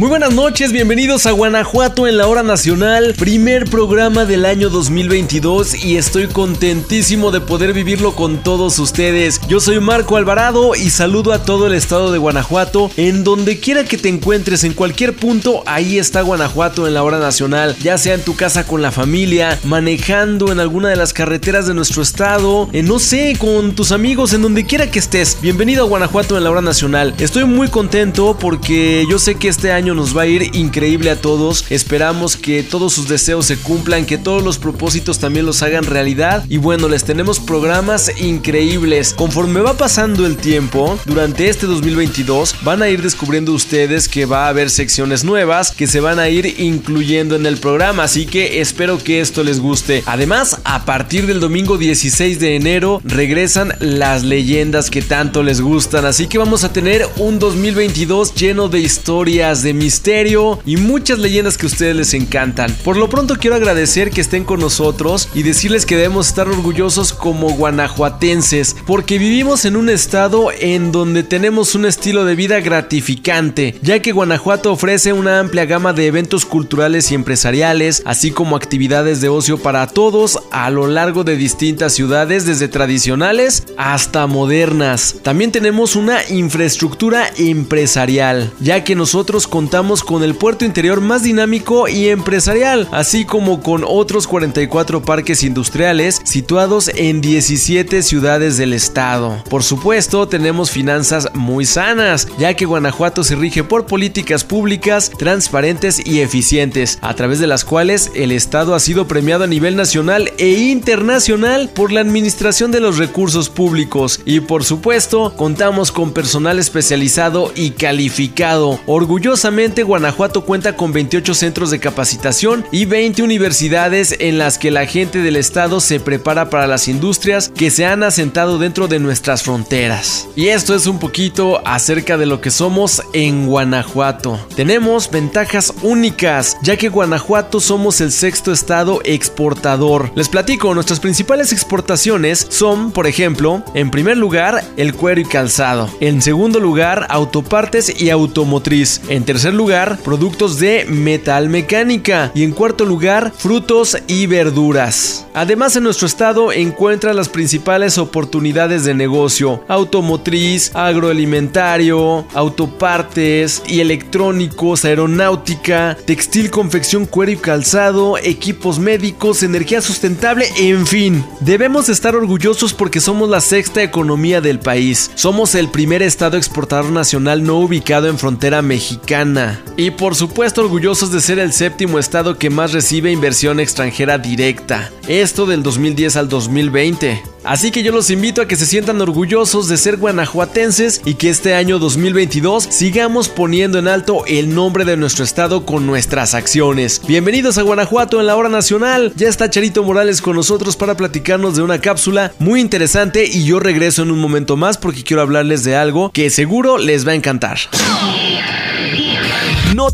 Muy buenas noches, bienvenidos a Guanajuato en la hora nacional, primer programa del año 2022 y estoy contentísimo de poder vivirlo con todos ustedes. Yo soy Marco Alvarado y saludo a todo el estado de Guanajuato, en donde quiera que te encuentres, en cualquier punto, ahí está Guanajuato en la hora nacional, ya sea en tu casa con la familia, manejando en alguna de las carreteras de nuestro estado, en no sé, con tus amigos, en donde quiera que estés. Bienvenido a Guanajuato en la hora nacional. Estoy muy contento porque yo sé que este año nos va a ir increíble a todos. Esperamos que todos sus deseos se cumplan, que todos los propósitos también los hagan realidad. Y bueno, les tenemos programas increíbles. Conforme va pasando el tiempo, durante este 2022 van a ir descubriendo ustedes que va a haber secciones nuevas que se van a ir incluyendo en el programa. Así que espero que esto les guste. Además, a partir del domingo 16 de enero regresan las leyendas que tanto les gustan. Así que vamos a tener un 2022 lleno de historias, de misterio y muchas leyendas que a ustedes les encantan. Por lo pronto quiero agradecer que estén con nosotros y decirles que debemos estar orgullosos como guanajuatenses porque vivimos en un estado en donde tenemos un estilo de vida gratificante, ya que Guanajuato ofrece una amplia gama de eventos culturales y empresariales, así como actividades de ocio para todos a lo largo de distintas ciudades, desde tradicionales hasta modernas. También tenemos una infraestructura empresarial, ya que nosotros contamos contamos con el puerto interior más dinámico y empresarial, así como con otros 44 parques industriales situados en 17 ciudades del estado. Por supuesto, tenemos finanzas muy sanas, ya que Guanajuato se rige por políticas públicas transparentes y eficientes, a través de las cuales el estado ha sido premiado a nivel nacional e internacional por la administración de los recursos públicos y por supuesto, contamos con personal especializado y calificado. Orgullosamente Guanajuato cuenta con 28 centros de capacitación y 20 universidades en las que la gente del estado se prepara para las industrias que se han asentado dentro de nuestras fronteras. Y esto es un poquito acerca de lo que somos en Guanajuato. Tenemos ventajas únicas, ya que Guanajuato somos el sexto estado exportador. Les platico, nuestras principales exportaciones son, por ejemplo, en primer lugar, el cuero y calzado. En segundo lugar, autopartes y automotriz. Lugar, productos de metal mecánica. Y en cuarto lugar, frutos y verduras. Además, en nuestro estado encuentran las principales oportunidades de negocio: automotriz, agroalimentario, autopartes y electrónicos, aeronáutica, textil, confección, cuero y calzado, equipos médicos, energía sustentable, en fin. Debemos estar orgullosos porque somos la sexta economía del país. Somos el primer estado exportador nacional no ubicado en frontera mexicana y por supuesto orgullosos de ser el séptimo estado que más recibe inversión extranjera directa. Esto del 2010 al 2020. Así que yo los invito a que se sientan orgullosos de ser guanajuatenses y que este año 2022 sigamos poniendo en alto el nombre de nuestro estado con nuestras acciones. Bienvenidos a Guanajuato en la hora nacional. Ya está Charito Morales con nosotros para platicarnos de una cápsula muy interesante y yo regreso en un momento más porque quiero hablarles de algo que seguro les va a encantar.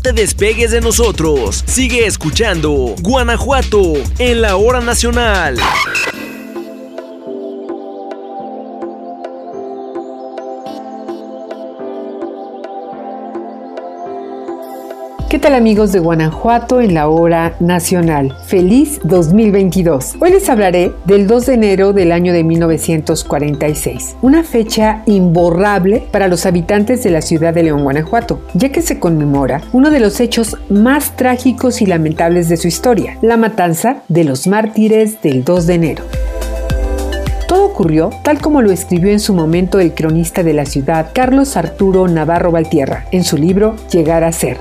Te despegues de nosotros. Sigue escuchando Guanajuato en la hora nacional. ¿Qué tal amigos de Guanajuato en la hora nacional? Feliz 2022. Hoy les hablaré del 2 de enero del año de 1946, una fecha imborrable para los habitantes de la ciudad de León, Guanajuato, ya que se conmemora uno de los hechos más trágicos y lamentables de su historia, la matanza de los mártires del 2 de enero. Todo ocurrió tal como lo escribió en su momento el cronista de la ciudad, Carlos Arturo Navarro Valtierra, en su libro Llegar a ser.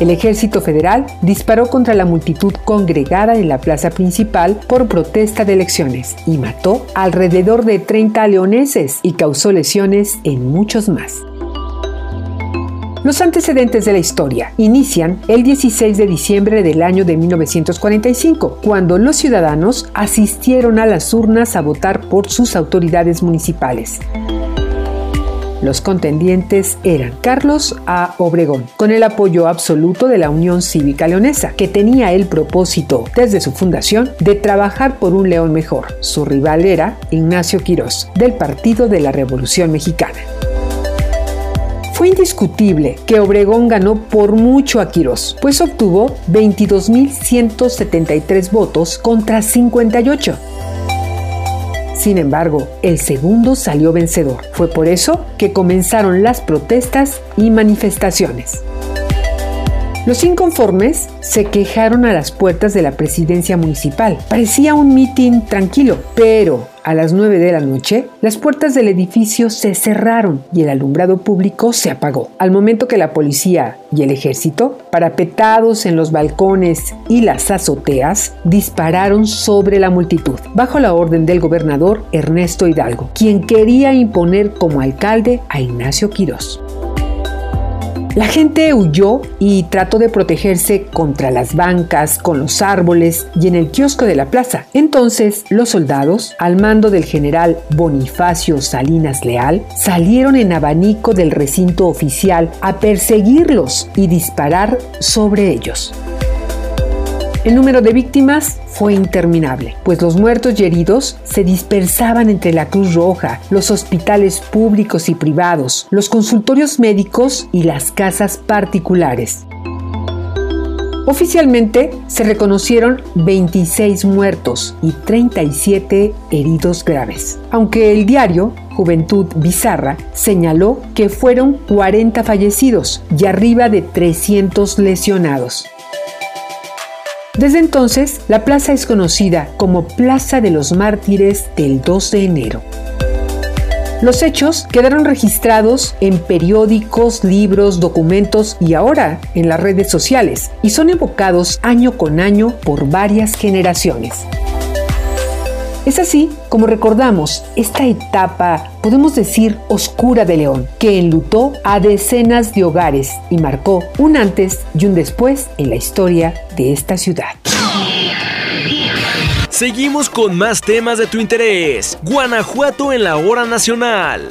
El ejército federal disparó contra la multitud congregada en la plaza principal por protesta de elecciones y mató alrededor de 30 leoneses y causó lesiones en muchos más. Los antecedentes de la historia inician el 16 de diciembre del año de 1945, cuando los ciudadanos asistieron a las urnas a votar por sus autoridades municipales. Los contendientes eran Carlos A. Obregón, con el apoyo absoluto de la Unión Cívica Leonesa, que tenía el propósito, desde su fundación, de trabajar por un León mejor. Su rival era Ignacio Quirós, del Partido de la Revolución Mexicana. Fue indiscutible que Obregón ganó por mucho a Quirós, pues obtuvo 22.173 votos contra 58. Sin embargo, el segundo salió vencedor. Fue por eso que comenzaron las protestas y manifestaciones. Los inconformes se quejaron a las puertas de la presidencia municipal. Parecía un mitin tranquilo, pero a las 9 de la noche, las puertas del edificio se cerraron y el alumbrado público se apagó. Al momento que la policía y el ejército, parapetados en los balcones y las azoteas, dispararon sobre la multitud, bajo la orden del gobernador Ernesto Hidalgo, quien quería imponer como alcalde a Ignacio Quirós. La gente huyó y trató de protegerse contra las bancas, con los árboles y en el kiosco de la plaza. Entonces, los soldados, al mando del general Bonifacio Salinas Leal, salieron en abanico del recinto oficial a perseguirlos y disparar sobre ellos. El número de víctimas fue interminable, pues los muertos y heridos se dispersaban entre la Cruz Roja, los hospitales públicos y privados, los consultorios médicos y las casas particulares. Oficialmente se reconocieron 26 muertos y 37 heridos graves, aunque el diario Juventud Bizarra señaló que fueron 40 fallecidos y arriba de 300 lesionados. Desde entonces, la plaza es conocida como Plaza de los Mártires del 2 de enero. Los hechos quedaron registrados en periódicos, libros, documentos y ahora en las redes sociales y son evocados año con año por varias generaciones. Es así como recordamos esta etapa, podemos decir, oscura de León, que enlutó a decenas de hogares y marcó un antes y un después en la historia de esta ciudad. Seguimos con más temas de tu interés. Guanajuato en la hora nacional.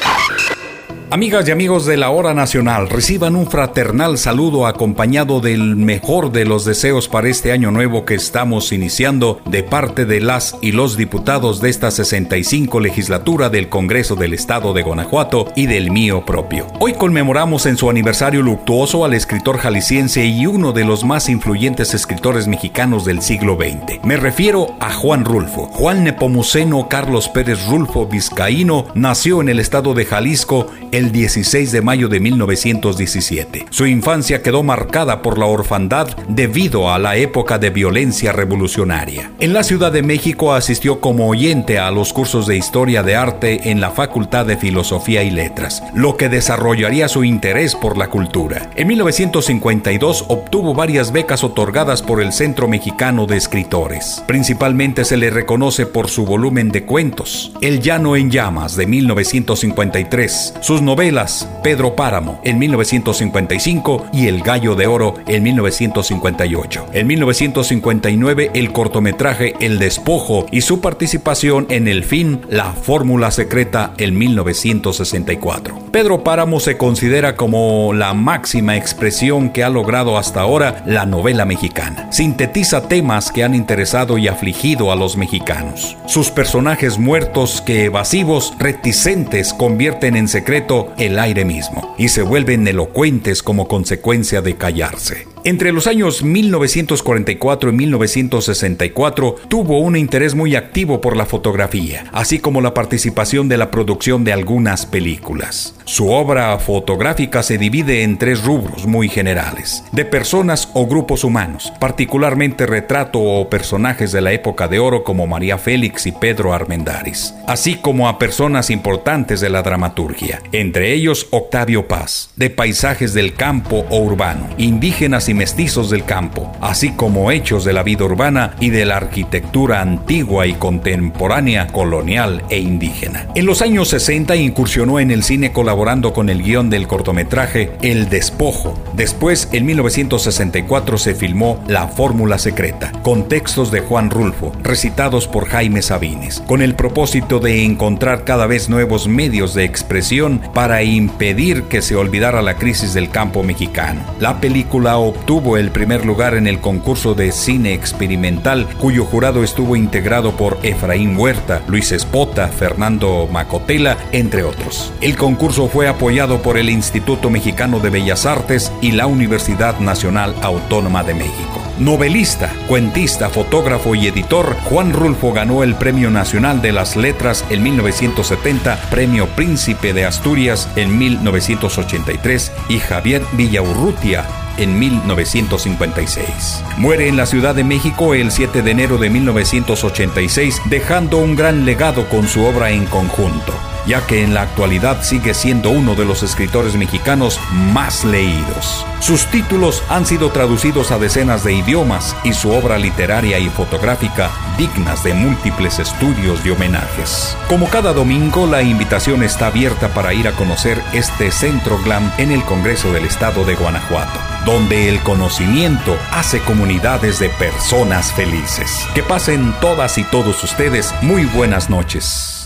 Amigas y amigos de la Hora Nacional, reciban un fraternal saludo acompañado del mejor de los deseos para este año nuevo que estamos iniciando de parte de las y los diputados de esta 65 legislatura del Congreso del Estado de Guanajuato y del mío propio. Hoy conmemoramos en su aniversario luctuoso al escritor jalisciense y uno de los más influyentes escritores mexicanos del siglo XX. Me refiero a Juan Rulfo. Juan Nepomuceno Carlos Pérez Rulfo Vizcaíno nació en el estado de Jalisco el 16 de mayo de 1917. Su infancia quedó marcada por la orfandad debido a la época de violencia revolucionaria. En la Ciudad de México asistió como oyente a los cursos de historia de arte en la Facultad de Filosofía y Letras, lo que desarrollaría su interés por la cultura. En 1952 obtuvo varias becas otorgadas por el Centro Mexicano de Escritores. Principalmente se le reconoce por su volumen de cuentos, El Llano en Llamas de 1953, sus novelas Pedro Páramo en 1955 y El Gallo de Oro en 1958. En 1959 el cortometraje El Despojo y su participación en El Fin, La Fórmula Secreta en 1964. Pedro Páramo se considera como la máxima expresión que ha logrado hasta ahora la novela mexicana. Sintetiza temas que han interesado y afligido a los mexicanos. Sus personajes muertos que evasivos, reticentes, convierten en secreto el aire mismo y se vuelven elocuentes como consecuencia de callarse. Entre los años 1944 y 1964 tuvo un interés muy activo por la fotografía, así como la participación de la producción de algunas películas. Su obra fotográfica se divide en tres rubros muy generales, de personas o grupos humanos, particularmente retrato o personajes de la época de oro como María Félix y Pedro Armendáriz, así como a personas importantes de la dramaturgia, entre ellos Octavio Paz, de paisajes del campo o urbano, indígenas y mestizos del campo, así como hechos de la vida urbana y de la arquitectura antigua y contemporánea, colonial e indígena. En los años 60 incursionó en el cine colaborando con el guion del cortometraje El Despojo. Después, en 1964 se filmó La Fórmula Secreta, con textos de Juan Rulfo, recitados por Jaime Sabines, con el propósito de encontrar cada vez nuevos medios de expresión para impedir que se olvidara la crisis del campo mexicano. La película obtuvo el primer lugar en el concurso de cine experimental, cuyo jurado estuvo integrado por Efraín Huerta, Luis Espota, Fernando Macotela, entre otros. El concurso fue apoyado por el Instituto Mexicano de Bellas Artes y la Universidad Nacional Autónoma de México. Novelista, cuentista, fotógrafo y editor, Juan Rulfo ganó el Premio Nacional de las Letras en 1970, Premio Príncipe de Asturias en 1983 y Javier Villaurrutia en 1956. Muere en la Ciudad de México el 7 de enero de 1986, dejando un gran legado con su obra en conjunto ya que en la actualidad sigue siendo uno de los escritores mexicanos más leídos. Sus títulos han sido traducidos a decenas de idiomas y su obra literaria y fotográfica dignas de múltiples estudios y homenajes. Como cada domingo, la invitación está abierta para ir a conocer este centro glam en el Congreso del Estado de Guanajuato, donde el conocimiento hace comunidades de personas felices. Que pasen todas y todos ustedes muy buenas noches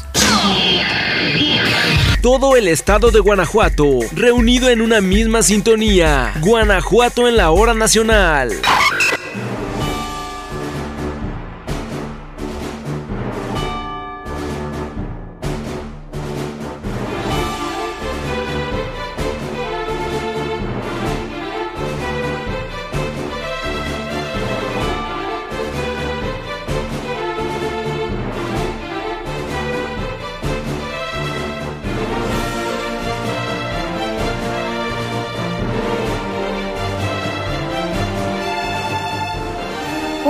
todo el estado de Guanajuato, reunido en una misma sintonía. Guanajuato en la hora nacional.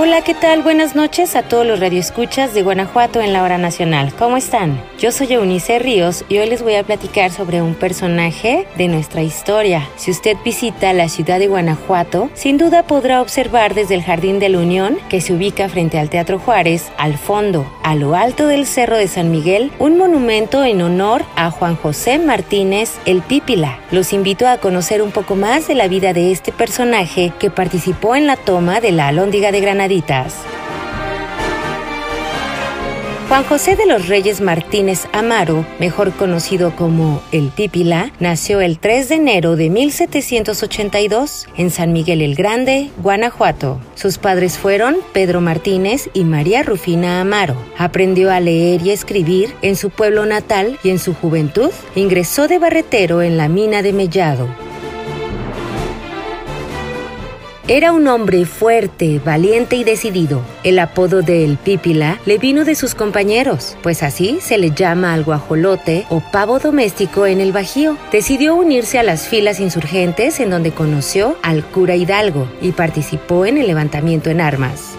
Hola, ¿qué tal? Buenas noches a todos los radioescuchas de Guanajuato en la hora nacional. ¿Cómo están? Yo soy Eunice Ríos y hoy les voy a platicar sobre un personaje de nuestra historia. Si usted visita la ciudad de Guanajuato, sin duda podrá observar desde el Jardín de la Unión, que se ubica frente al Teatro Juárez, al fondo, a lo alto del Cerro de San Miguel, un monumento en honor a Juan José Martínez el Pípila. Los invito a conocer un poco más de la vida de este personaje que participó en la toma de la Alhóndiga de Juan José de los Reyes Martínez Amaro, mejor conocido como El Pípila, nació el 3 de enero de 1782 en San Miguel el Grande, Guanajuato. Sus padres fueron Pedro Martínez y María Rufina Amaro. Aprendió a leer y escribir en su pueblo natal y en su juventud ingresó de barretero en la mina de Mellado. Era un hombre fuerte, valiente y decidido. El apodo de El Pípila le vino de sus compañeros, pues así se le llama al guajolote o pavo doméstico en el Bajío. Decidió unirse a las filas insurgentes en donde conoció al cura Hidalgo y participó en el levantamiento en armas.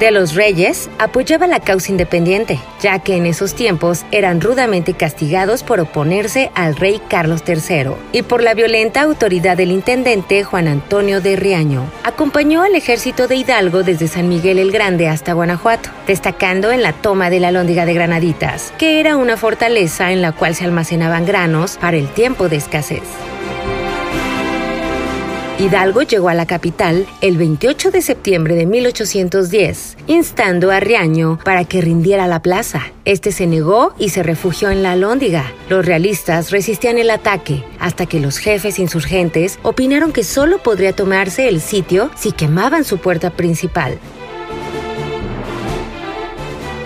De los reyes apoyaba la causa independiente, ya que en esos tiempos eran rudamente castigados por oponerse al rey Carlos III y por la violenta autoridad del intendente Juan Antonio de Riaño. Acompañó al ejército de Hidalgo desde San Miguel el Grande hasta Guanajuato, destacando en la toma de la Lóndiga de Granaditas, que era una fortaleza en la cual se almacenaban granos para el tiempo de escasez. Hidalgo llegó a la capital el 28 de septiembre de 1810, instando a Riaño para que rindiera la plaza. Este se negó y se refugió en la Alhóndiga. Los realistas resistían el ataque hasta que los jefes insurgentes opinaron que solo podría tomarse el sitio si quemaban su puerta principal.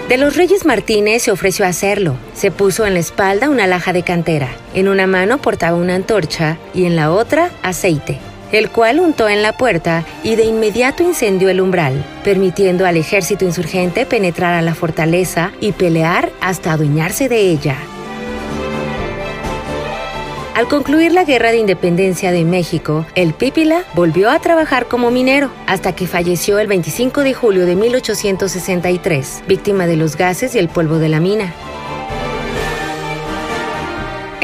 De los Reyes Martínez se ofreció a hacerlo. Se puso en la espalda una laja de cantera. En una mano portaba una antorcha y en la otra aceite el cual untó en la puerta y de inmediato incendió el umbral, permitiendo al ejército insurgente penetrar a la fortaleza y pelear hasta adueñarse de ella. Al concluir la Guerra de Independencia de México, el Pípila volvió a trabajar como minero hasta que falleció el 25 de julio de 1863, víctima de los gases y el polvo de la mina.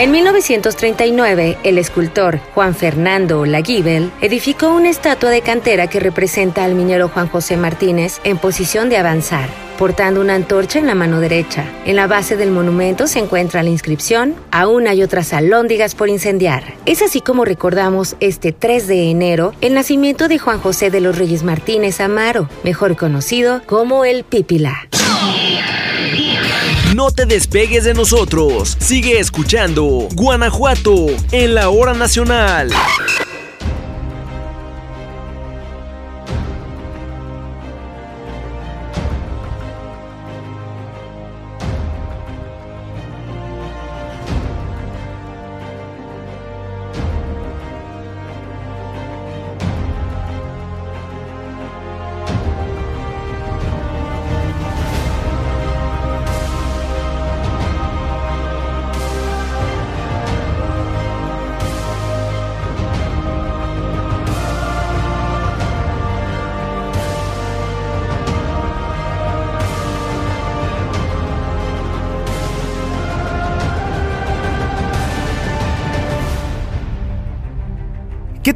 En 1939, el escultor Juan Fernando Laguibel edificó una estatua de cantera que representa al minero Juan José Martínez en posición de avanzar, portando una antorcha en la mano derecha. En la base del monumento se encuentra la inscripción Aún hay otras alóndigas por incendiar. Es así como recordamos este 3 de enero el nacimiento de Juan José de los Reyes Martínez Amaro, mejor conocido como el Pípila. No te despegues de nosotros. Sigue escuchando Guanajuato en la hora nacional.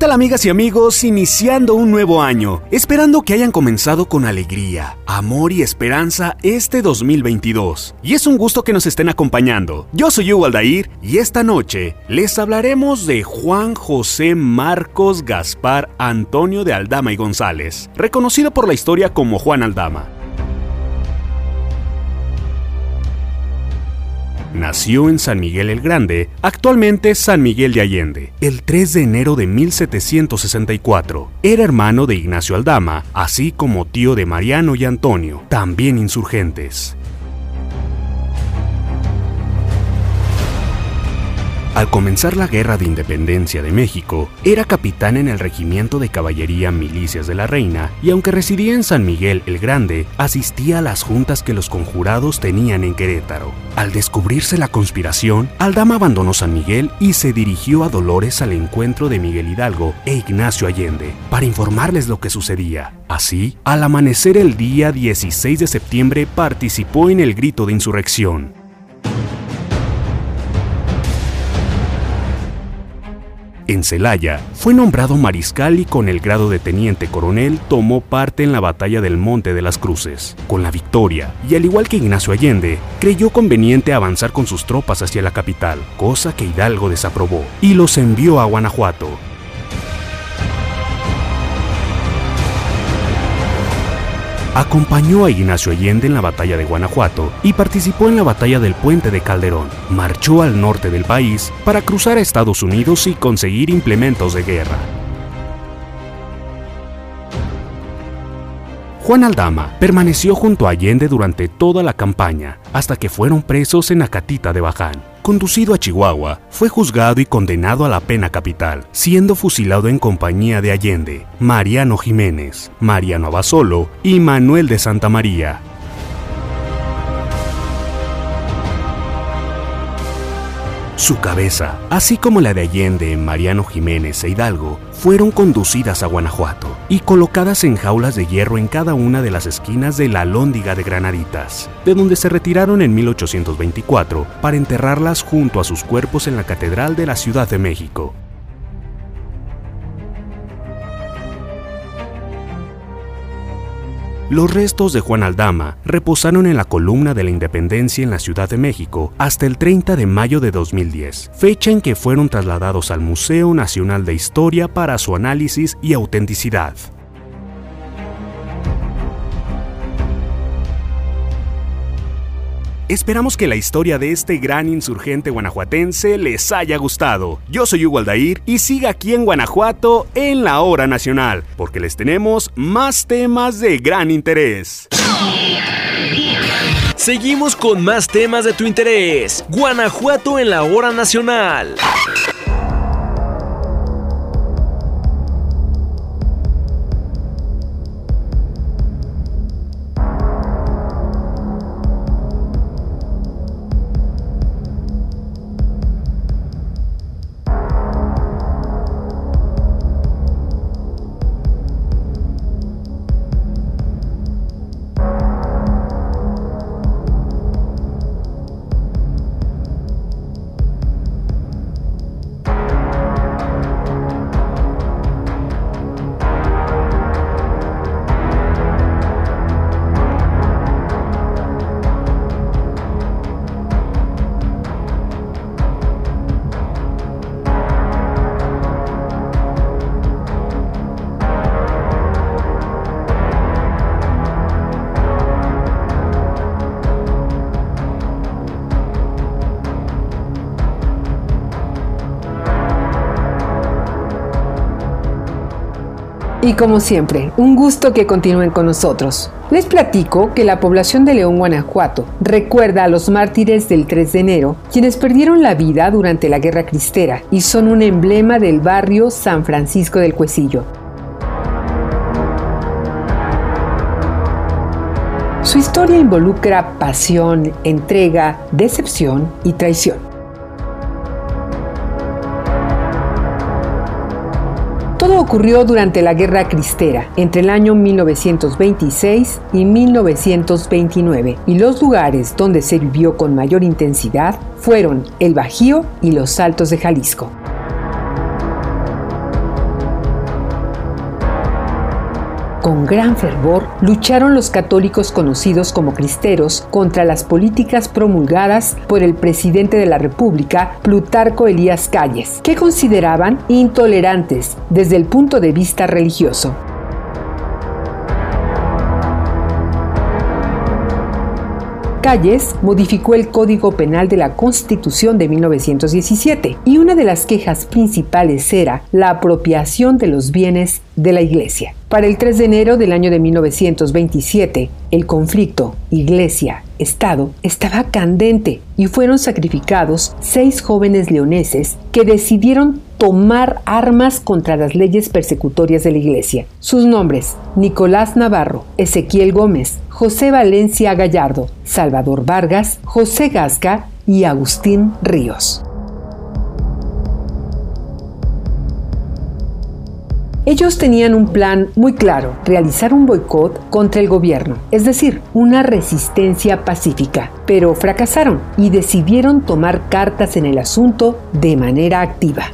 Tal amigas y amigos? Iniciando un nuevo año, esperando que hayan comenzado con alegría, amor y esperanza este 2022. Y es un gusto que nos estén acompañando. Yo soy Hugo Aldair y esta noche les hablaremos de Juan José Marcos Gaspar Antonio de Aldama y González, reconocido por la historia como Juan Aldama. Nació en San Miguel el Grande, actualmente San Miguel de Allende, el 3 de enero de 1764. Era hermano de Ignacio Aldama, así como tío de Mariano y Antonio, también insurgentes. Al comenzar la Guerra de Independencia de México, era capitán en el Regimiento de Caballería Milicias de la Reina y aunque residía en San Miguel el Grande, asistía a las juntas que los conjurados tenían en Querétaro. Al descubrirse la conspiración, Aldama abandonó San Miguel y se dirigió a Dolores al encuentro de Miguel Hidalgo e Ignacio Allende para informarles lo que sucedía. Así, al amanecer el día 16 de septiembre participó en el grito de insurrección. En Celaya, fue nombrado mariscal y con el grado de teniente coronel tomó parte en la batalla del Monte de las Cruces. Con la victoria, y al igual que Ignacio Allende, creyó conveniente avanzar con sus tropas hacia la capital, cosa que Hidalgo desaprobó, y los envió a Guanajuato, Acompañó a Ignacio Allende en la batalla de Guanajuato y participó en la batalla del Puente de Calderón. Marchó al norte del país para cruzar a Estados Unidos y conseguir implementos de guerra. Juan Aldama permaneció junto a Allende durante toda la campaña, hasta que fueron presos en Acatita de Baján. Conducido a Chihuahua, fue juzgado y condenado a la pena capital, siendo fusilado en compañía de Allende, Mariano Jiménez, Mariano Abasolo y Manuel de Santa María. Su cabeza, así como la de Allende, Mariano Jiménez e Hidalgo, fueron conducidas a Guanajuato y colocadas en jaulas de hierro en cada una de las esquinas de la Alhóndiga de Granaditas, de donde se retiraron en 1824 para enterrarlas junto a sus cuerpos en la Catedral de la Ciudad de México. Los restos de Juan Aldama reposaron en la columna de la Independencia en la Ciudad de México hasta el 30 de mayo de 2010, fecha en que fueron trasladados al Museo Nacional de Historia para su análisis y autenticidad. Esperamos que la historia de este gran insurgente guanajuatense les haya gustado. Yo soy Hugo Aldair y siga aquí en Guanajuato en la hora nacional, porque les tenemos más temas de gran interés. Seguimos con más temas de tu interés. Guanajuato en la hora nacional. Y como siempre, un gusto que continúen con nosotros. Les platico que la población de León, Guanajuato, recuerda a los mártires del 3 de enero, quienes perdieron la vida durante la Guerra Cristera y son un emblema del barrio San Francisco del Cuesillo. Su historia involucra pasión, entrega, decepción y traición. Todo ocurrió durante la Guerra Cristera, entre el año 1926 y 1929, y los lugares donde se vivió con mayor intensidad fueron el Bajío y los Altos de Jalisco. Gran fervor lucharon los católicos conocidos como cristeros contra las políticas promulgadas por el presidente de la República, Plutarco Elías Calles, que consideraban intolerantes desde el punto de vista religioso. Calles modificó el Código Penal de la Constitución de 1917 y una de las quejas principales era la apropiación de los bienes de la Iglesia. Para el 3 de enero del año de 1927, el conflicto Iglesia-Estado estaba candente y fueron sacrificados seis jóvenes leoneses que decidieron tomar armas contra las leyes persecutorias de la Iglesia. Sus nombres, Nicolás Navarro, Ezequiel Gómez, José Valencia Gallardo, Salvador Vargas, José Gasca y Agustín Ríos. Ellos tenían un plan muy claro, realizar un boicot contra el gobierno, es decir, una resistencia pacífica, pero fracasaron y decidieron tomar cartas en el asunto de manera activa.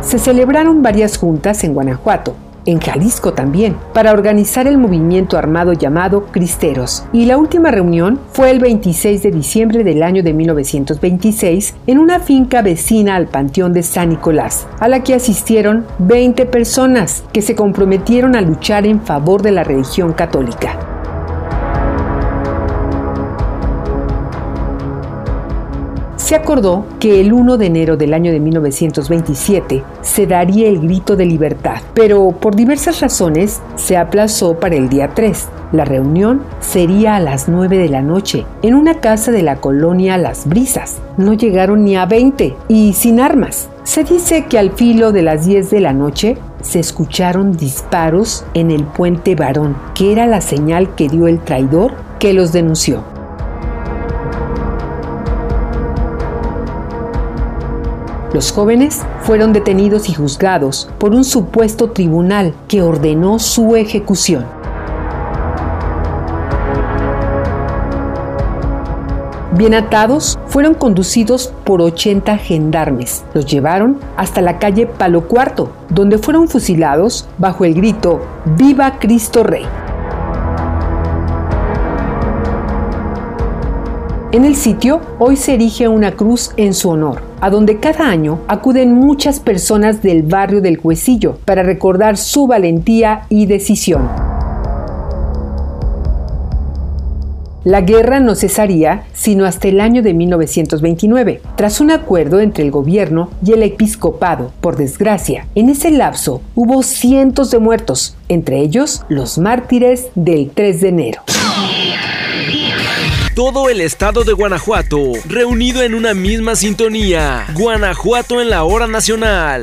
Se celebraron varias juntas en Guanajuato, en Jalisco también, para organizar el movimiento armado llamado Cristeros. Y la última reunión fue el 26 de diciembre del año de 1926 en una finca vecina al Panteón de San Nicolás, a la que asistieron 20 personas que se comprometieron a luchar en favor de la religión católica. Se acordó que el 1 de enero del año de 1927 se daría el grito de libertad, pero por diversas razones se aplazó para el día 3. La reunión sería a las 9 de la noche en una casa de la colonia Las Brisas. No llegaron ni a 20 y sin armas. Se dice que al filo de las 10 de la noche se escucharon disparos en el puente Varón, que era la señal que dio el traidor que los denunció. Los jóvenes fueron detenidos y juzgados por un supuesto tribunal que ordenó su ejecución. Bien atados, fueron conducidos por 80 gendarmes. Los llevaron hasta la calle Palo Cuarto, donde fueron fusilados bajo el grito Viva Cristo Rey. En el sitio hoy se erige una cruz en su honor, a donde cada año acuden muchas personas del barrio del Cuecillo para recordar su valentía y decisión. La guerra no cesaría sino hasta el año de 1929, tras un acuerdo entre el gobierno y el episcopado. Por desgracia, en ese lapso hubo cientos de muertos, entre ellos los mártires del 3 de enero todo el estado de Guanajuato, reunido en una misma sintonía. Guanajuato en la hora nacional.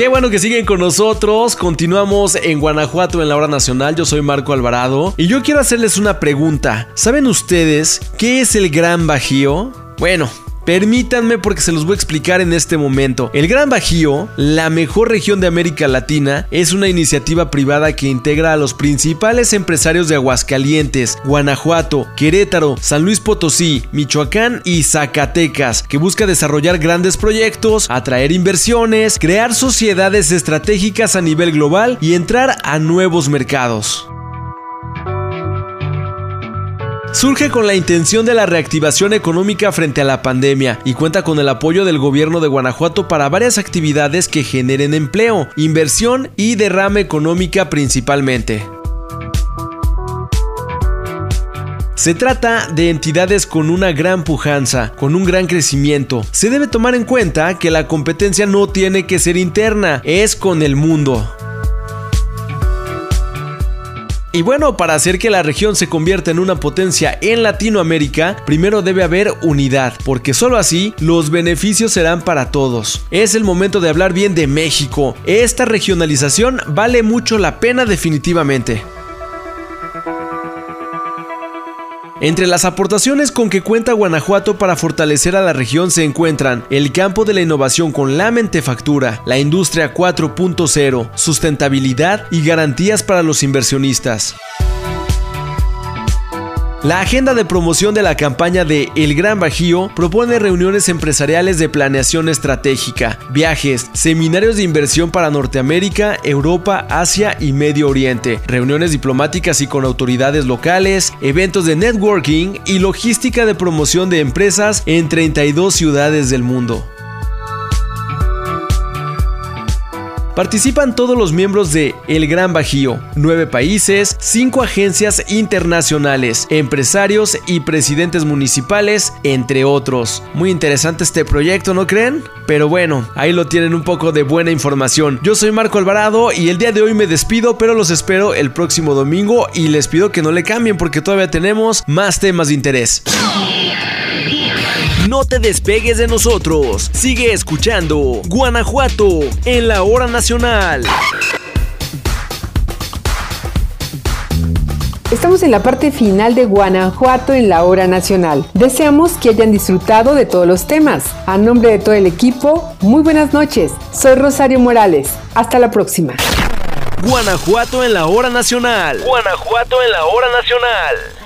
Qué bueno que siguen con nosotros. Continuamos en Guanajuato en la hora nacional. Yo soy Marco Alvarado y yo quiero hacerles una pregunta. ¿Saben ustedes qué es el Gran Bajío? Bueno, Permítanme porque se los voy a explicar en este momento. El Gran Bajío, la mejor región de América Latina, es una iniciativa privada que integra a los principales empresarios de Aguascalientes, Guanajuato, Querétaro, San Luis Potosí, Michoacán y Zacatecas, que busca desarrollar grandes proyectos, atraer inversiones, crear sociedades estratégicas a nivel global y entrar a nuevos mercados surge con la intención de la reactivación económica frente a la pandemia y cuenta con el apoyo del gobierno de Guanajuato para varias actividades que generen empleo, inversión y derrame económica principalmente. Se trata de entidades con una gran pujanza, con un gran crecimiento. Se debe tomar en cuenta que la competencia no tiene que ser interna, es con el mundo. Y bueno, para hacer que la región se convierta en una potencia en Latinoamérica, primero debe haber unidad, porque solo así los beneficios serán para todos. Es el momento de hablar bien de México. Esta regionalización vale mucho la pena definitivamente. Entre las aportaciones con que cuenta Guanajuato para fortalecer a la región se encuentran el campo de la innovación con la mentefactura, la industria 4.0, sustentabilidad y garantías para los inversionistas. La agenda de promoción de la campaña de El Gran Bajío propone reuniones empresariales de planeación estratégica, viajes, seminarios de inversión para Norteamérica, Europa, Asia y Medio Oriente, reuniones diplomáticas y con autoridades locales, eventos de networking y logística de promoción de empresas en 32 ciudades del mundo. Participan todos los miembros de El Gran Bajío, nueve países, cinco agencias internacionales, empresarios y presidentes municipales, entre otros. Muy interesante este proyecto, ¿no creen? Pero bueno, ahí lo tienen un poco de buena información. Yo soy Marco Alvarado y el día de hoy me despido, pero los espero el próximo domingo y les pido que no le cambien porque todavía tenemos más temas de interés. No te despegues de nosotros. Sigue escuchando Guanajuato en la hora nacional. Estamos en la parte final de Guanajuato en la hora nacional. Deseamos que hayan disfrutado de todos los temas. A nombre de todo el equipo, muy buenas noches. Soy Rosario Morales. Hasta la próxima. Guanajuato en la hora nacional. Guanajuato en la hora nacional.